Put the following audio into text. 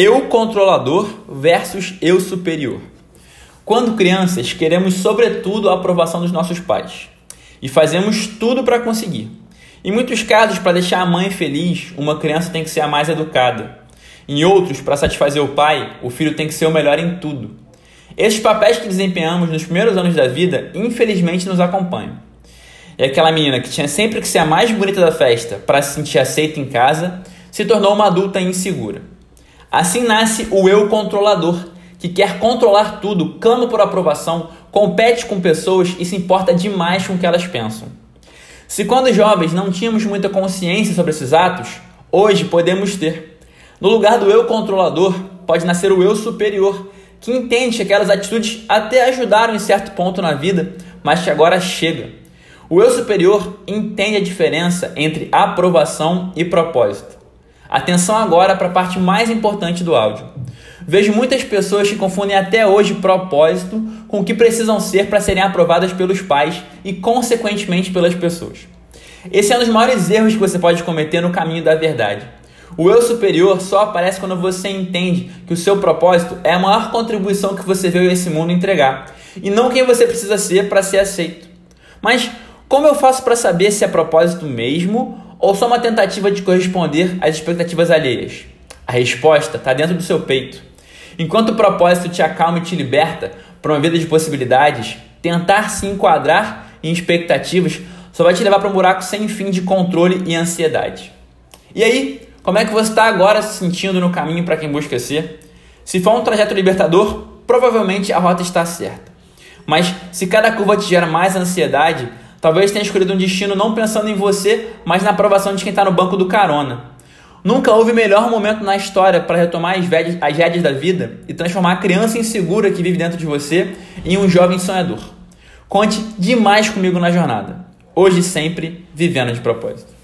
Eu controlador versus eu superior. Quando crianças, queremos sobretudo a aprovação dos nossos pais e fazemos tudo para conseguir. Em muitos casos, para deixar a mãe feliz, uma criança tem que ser a mais educada. Em outros, para satisfazer o pai, o filho tem que ser o melhor em tudo. Esses papéis que desempenhamos nos primeiros anos da vida, infelizmente, nos acompanham. E aquela menina que tinha sempre que ser a mais bonita da festa para se sentir aceita em casa, se tornou uma adulta insegura. Assim nasce o eu controlador, que quer controlar tudo, clama por aprovação, compete com pessoas e se importa demais com o que elas pensam. Se quando jovens não tínhamos muita consciência sobre esses atos, hoje podemos ter. No lugar do eu controlador, pode nascer o eu superior, que entende que aquelas atitudes até ajudaram em certo ponto na vida, mas que agora chega. O eu superior entende a diferença entre aprovação e propósito. Atenção agora para a parte mais importante do áudio. Vejo muitas pessoas que confundem até hoje propósito com o que precisam ser para serem aprovadas pelos pais e, consequentemente, pelas pessoas. Esse é um dos maiores erros que você pode cometer no caminho da verdade. O eu superior só aparece quando você entende que o seu propósito é a maior contribuição que você veio a esse mundo entregar e não quem você precisa ser para ser aceito. Mas como eu faço para saber se é propósito mesmo ou só uma tentativa de corresponder às expectativas alheias? A resposta está dentro do seu peito. Enquanto o propósito te acalma e te liberta para uma vida de possibilidades, tentar se enquadrar em expectativas só vai te levar para um buraco sem fim de controle e ansiedade. E aí, como é que você está agora se sentindo no caminho para quem busca ser? Se for um trajeto libertador, provavelmente a rota está certa. Mas se cada curva te gera mais ansiedade, Talvez tenha escolhido um destino não pensando em você, mas na aprovação de quem está no banco do carona. Nunca houve melhor momento na história para retomar as, velhas, as rédeas da vida e transformar a criança insegura que vive dentro de você em um jovem sonhador. Conte demais comigo na jornada. Hoje sempre, vivendo de propósito.